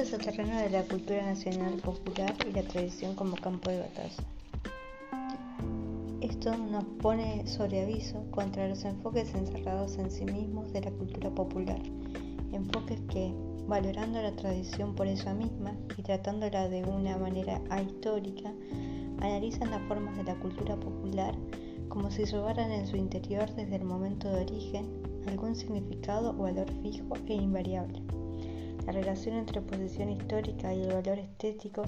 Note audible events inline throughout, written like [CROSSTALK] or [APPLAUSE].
Este terreno de la cultura nacional popular y la tradición como campo de batalla. Esto nos pone sobre aviso contra los enfoques encerrados en sí mismos de la cultura popular, enfoques que, valorando la tradición por ella misma y tratándola de una manera ahistórica, analizan las formas de la cultura popular como si llevaran en su interior desde el momento de origen algún significado o valor fijo e invariable. La relación entre posición histórica y el valor estético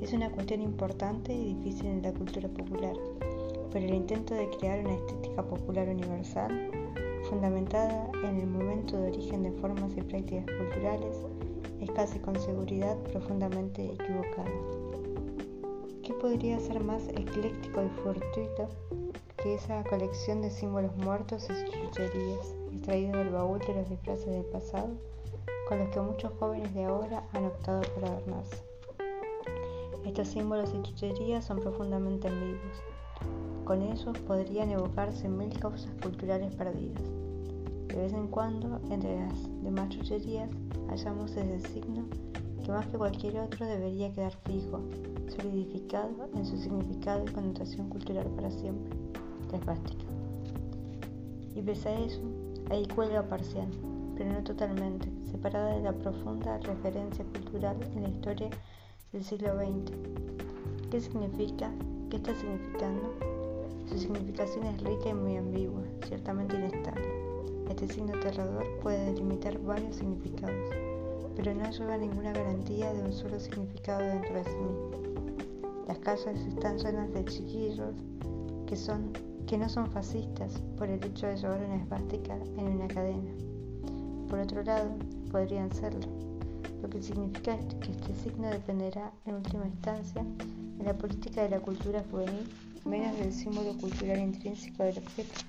es una cuestión importante y difícil en la cultura popular, pero el intento de crear una estética popular universal, fundamentada en el momento de origen de formas y prácticas culturales, es casi con seguridad profundamente equivocado. ¿Qué podría ser más ecléctico y fortuito que esa colección de símbolos muertos y chucherías extraídos del baúl de los disfraces del pasado? Con los que muchos jóvenes de ahora han optado por adornarse. Estos símbolos y chucherías son profundamente ambiguos. Con ellos podrían evocarse mil causas culturales perdidas. De vez en cuando, entre las demás chucherías, hallamos ese signo que más que cualquier otro debería quedar fijo, solidificado en su significado y connotación cultural para siempre, la esvástica. Y pese a eso, ahí cuelga parcial, pero no totalmente, separada de la profunda referencia cultural en la historia del siglo XX. ¿Qué significa? ¿Qué está significando? Su significación es rica y muy ambigua, ciertamente inestable. Este signo aterrador puede delimitar varios significados, pero no lleva ninguna garantía de un solo significado dentro de sí mismo. Las calles están llenas de chiquillos que, son, que no son fascistas por el hecho de llevar una esvástica en una cadena por otro lado, podrían serlo, lo que significa que este signo dependerá en última instancia de la política de la cultura juvenil, menos del símbolo cultural intrínseco del objeto.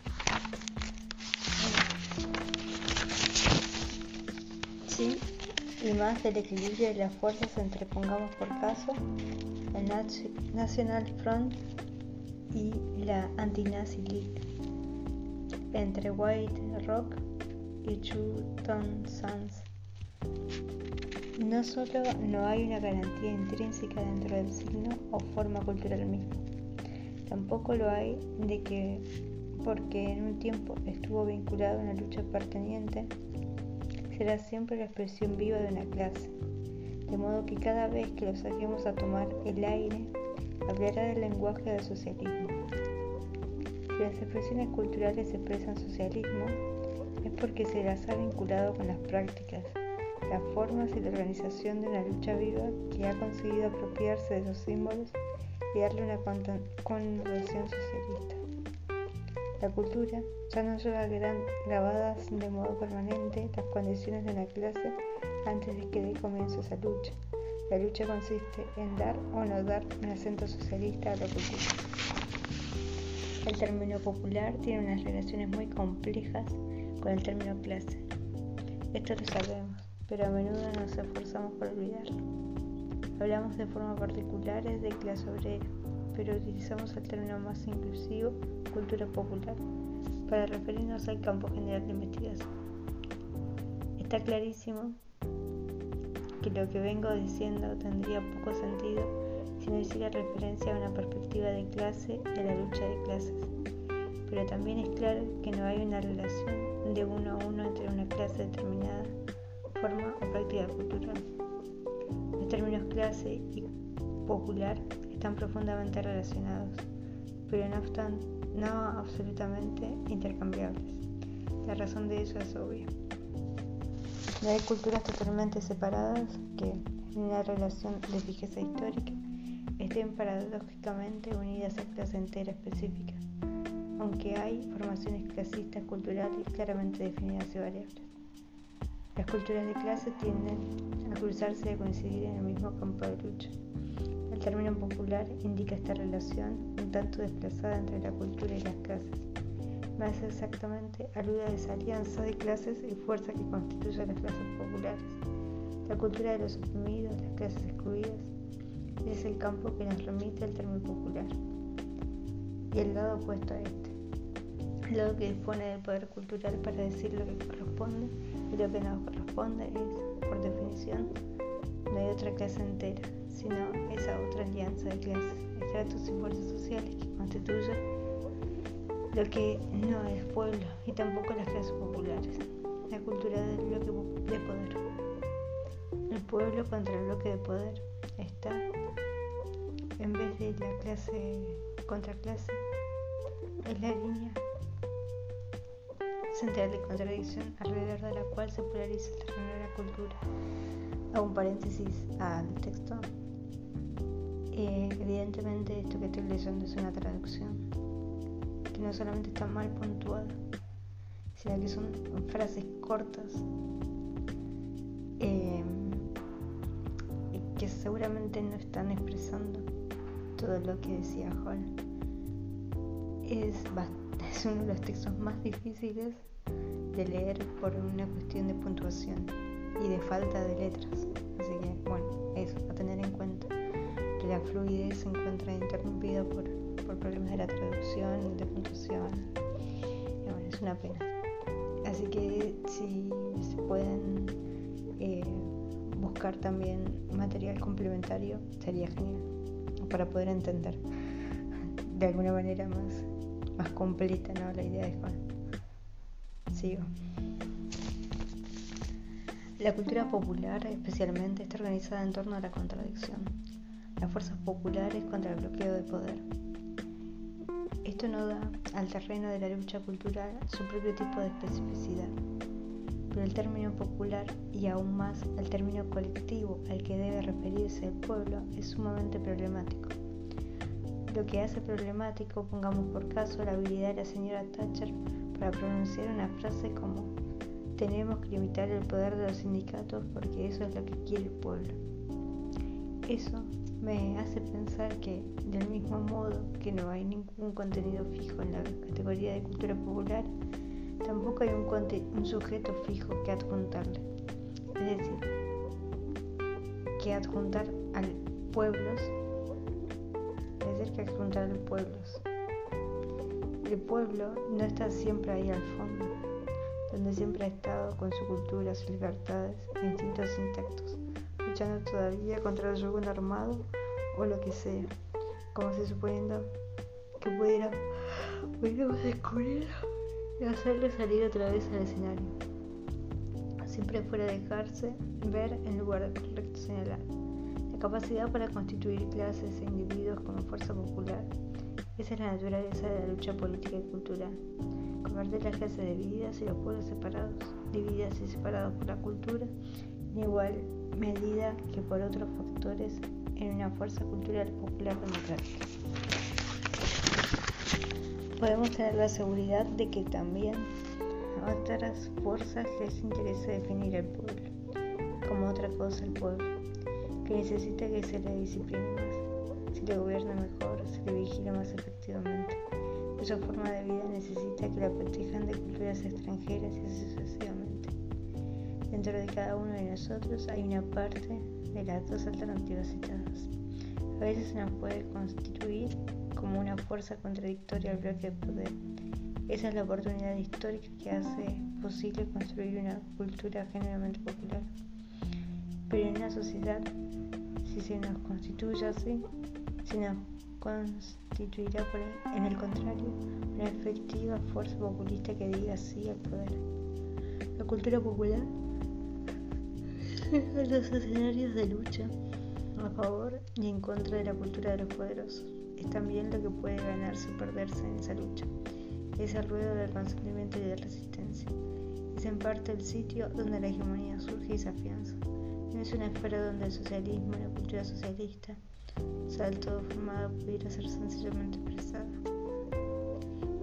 Sí, y más del equilibrio de las fuerzas entre, pongamos por caso, el National Front y la Anti-Nazi League, entre White Rock y Chuton Sans. No solo no hay una garantía intrínseca dentro del signo o forma cultural mismo, tampoco lo hay de que porque en un tiempo estuvo vinculado a una lucha perteniente, será siempre la expresión viva de una clase, de modo que cada vez que lo saquemos a tomar el aire, hablará del lenguaje del socialismo. Si las expresiones culturales expresan socialismo, es porque se las ha vinculado con las prácticas, las formas y la organización de una lucha viva que ha conseguido apropiarse de esos símbolos y darle una connotación socialista. La cultura ya no lleva grabadas de modo permanente las condiciones de una clase antes de que dé comienzo esa lucha. La lucha consiste en dar o no dar un acento socialista a la cultura. El término popular tiene unas relaciones muy complejas con el término clase. Esto lo sabemos, pero a menudo nos esforzamos por olvidarlo. Hablamos de forma particulares de clase obrera, pero utilizamos el término más inclusivo, cultura popular, para referirnos al campo general de investigación. Está clarísimo que lo que vengo diciendo tendría poco sentido si no hiciera referencia a una perspectiva de clase y a la lucha de clases. Pero también es claro que no hay una relación de uno a uno entre una clase determinada, forma o práctica cultural. Los términos clase y popular están profundamente relacionados, pero no, están, no absolutamente intercambiables. La razón de eso es obvia. No hay culturas totalmente separadas que, en una relación de fijeza histórica, estén paradójicamente unidas a clase entera específica aunque hay formaciones clasistas culturales claramente definidas y variables. Las culturas de clase tienden a cruzarse y a coincidir en el mismo campo de lucha. El término popular indica esta relación un tanto desplazada entre la cultura y las clases. Más exactamente, alude a esa alianza de clases y fuerza que constituye las clases populares. La cultura de los oprimidos, las clases excluidas, es el campo que nos remite al término popular. Y el lado opuesto a este lo que dispone del poder cultural para decir lo que corresponde lo que no corresponde es, por definición, no hay otra clase entera, sino esa otra alianza de clases, estratos y fuerzas sociales que constituyen lo que no es pueblo y tampoco las clases populares, la cultura del bloque de poder. El pueblo contra el bloque de poder está, en vez de la clase contra clase, es la línea central de contradicción alrededor de la cual se polariza el terreno de la cultura. Hago un paréntesis al texto. Eh, evidentemente esto que estoy leyendo es una traducción que no solamente está mal puntuada, sino que son frases cortas eh, que seguramente no están expresando todo lo que decía Hall. Es, [LAUGHS] es uno de los textos más difíciles de leer por una cuestión de puntuación y de falta de letras. Así que, bueno, eso, a tener en cuenta que la fluidez se encuentra interrumpida por, por problemas de la traducción, de puntuación. Y bueno, es una pena. Así que si se pueden eh, buscar también material complementario, sería genial para poder entender de alguna manera más, completa la idea de Juan. Sigo. La cultura popular especialmente está organizada en torno a la contradicción, las fuerzas populares contra el bloqueo de poder. Esto no da al terreno de la lucha cultural su propio tipo de especificidad, pero el término popular y aún más el término colectivo al que debe referirse el pueblo es sumamente problemático. Lo que hace problemático, pongamos por caso, la habilidad de la señora Thatcher para pronunciar una frase como tenemos que limitar el poder de los sindicatos porque eso es lo que quiere el pueblo. Eso me hace pensar que, del mismo modo que no hay ningún contenido fijo en la categoría de cultura popular, tampoco hay un, sujeto fijo que adjuntarle. Es decir, que adjuntar al pueblos, es decir, que adjuntar a los pueblos. El pueblo no está siempre ahí al fondo donde siempre ha estado con su cultura, sus libertades e instintos intactos, luchando todavía contra el yugo armado o lo que sea, como si suponiendo que pudiera, pudiéramos descubrir y hacerle salir otra vez al escenario. Siempre fuera dejarse ver en lugar de correcto señalar. Capacidad para constituir clases e individuos como fuerza popular. Esa es la naturaleza de la lucha política y cultural convertir las clases divididas y los pueblos separados, divididas y separados por la cultura, en igual medida que por otros factores en una fuerza cultural popular democrática. Podemos tener la seguridad de que también a otras fuerzas les interesa definir el pueblo como otra cosa el pueblo, que necesita que se le discipline más, se le gobierne mejor, se le vigile más efectivamente su forma de vida necesita que la protejan de culturas extranjeras y así sucesivamente. Dentro de cada uno de nosotros hay una parte de las dos alternativas citadas. A veces se nos puede constituir como una fuerza contradictoria al bloque de poder. Esa es la oportunidad histórica que hace posible construir una cultura genuinamente popular. Pero en una sociedad, si se nos constituye así, si nos constituirá en el contrario una efectiva fuerza populista que diga sí al poder. La cultura popular [LAUGHS] los escenarios de lucha a favor y en contra de la cultura de los poderosos. Es también lo que puede ganarse o perderse en esa lucha. Es el ruedo del consentimiento y de resistencia. Es en parte el sitio donde la hegemonía surge y se afianza. Es una esfera donde el socialismo, la cultura socialista, salto formado pudiera ser sencillamente expresada.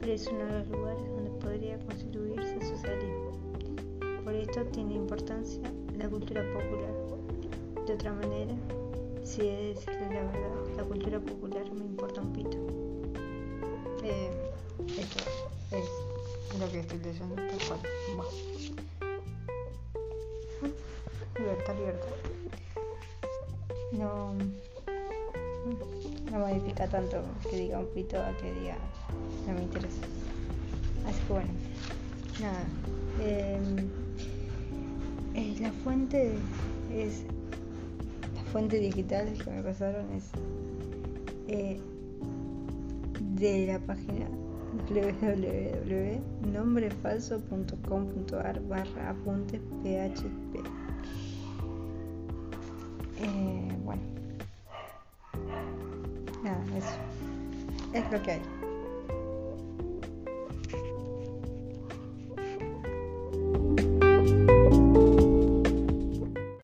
Pero es uno de los lugares donde podría constituirse el socialismo. Por esto tiene importancia la cultura popular. De otra manera, si he de decirle la verdad, la cultura popular me importa un pito. Eh, esto es lo que estoy leyendo tal cual. Libertad, libertad. No no modifica tanto que diga un pito a que diga no me interesa. Así que bueno, nada. Em, eh, la fuente es fuentes digitales que me pasaron es eh, de la página www.nombrefalso.com.ar barra apuntes php. Eh, bueno, nada, eso es lo que hay.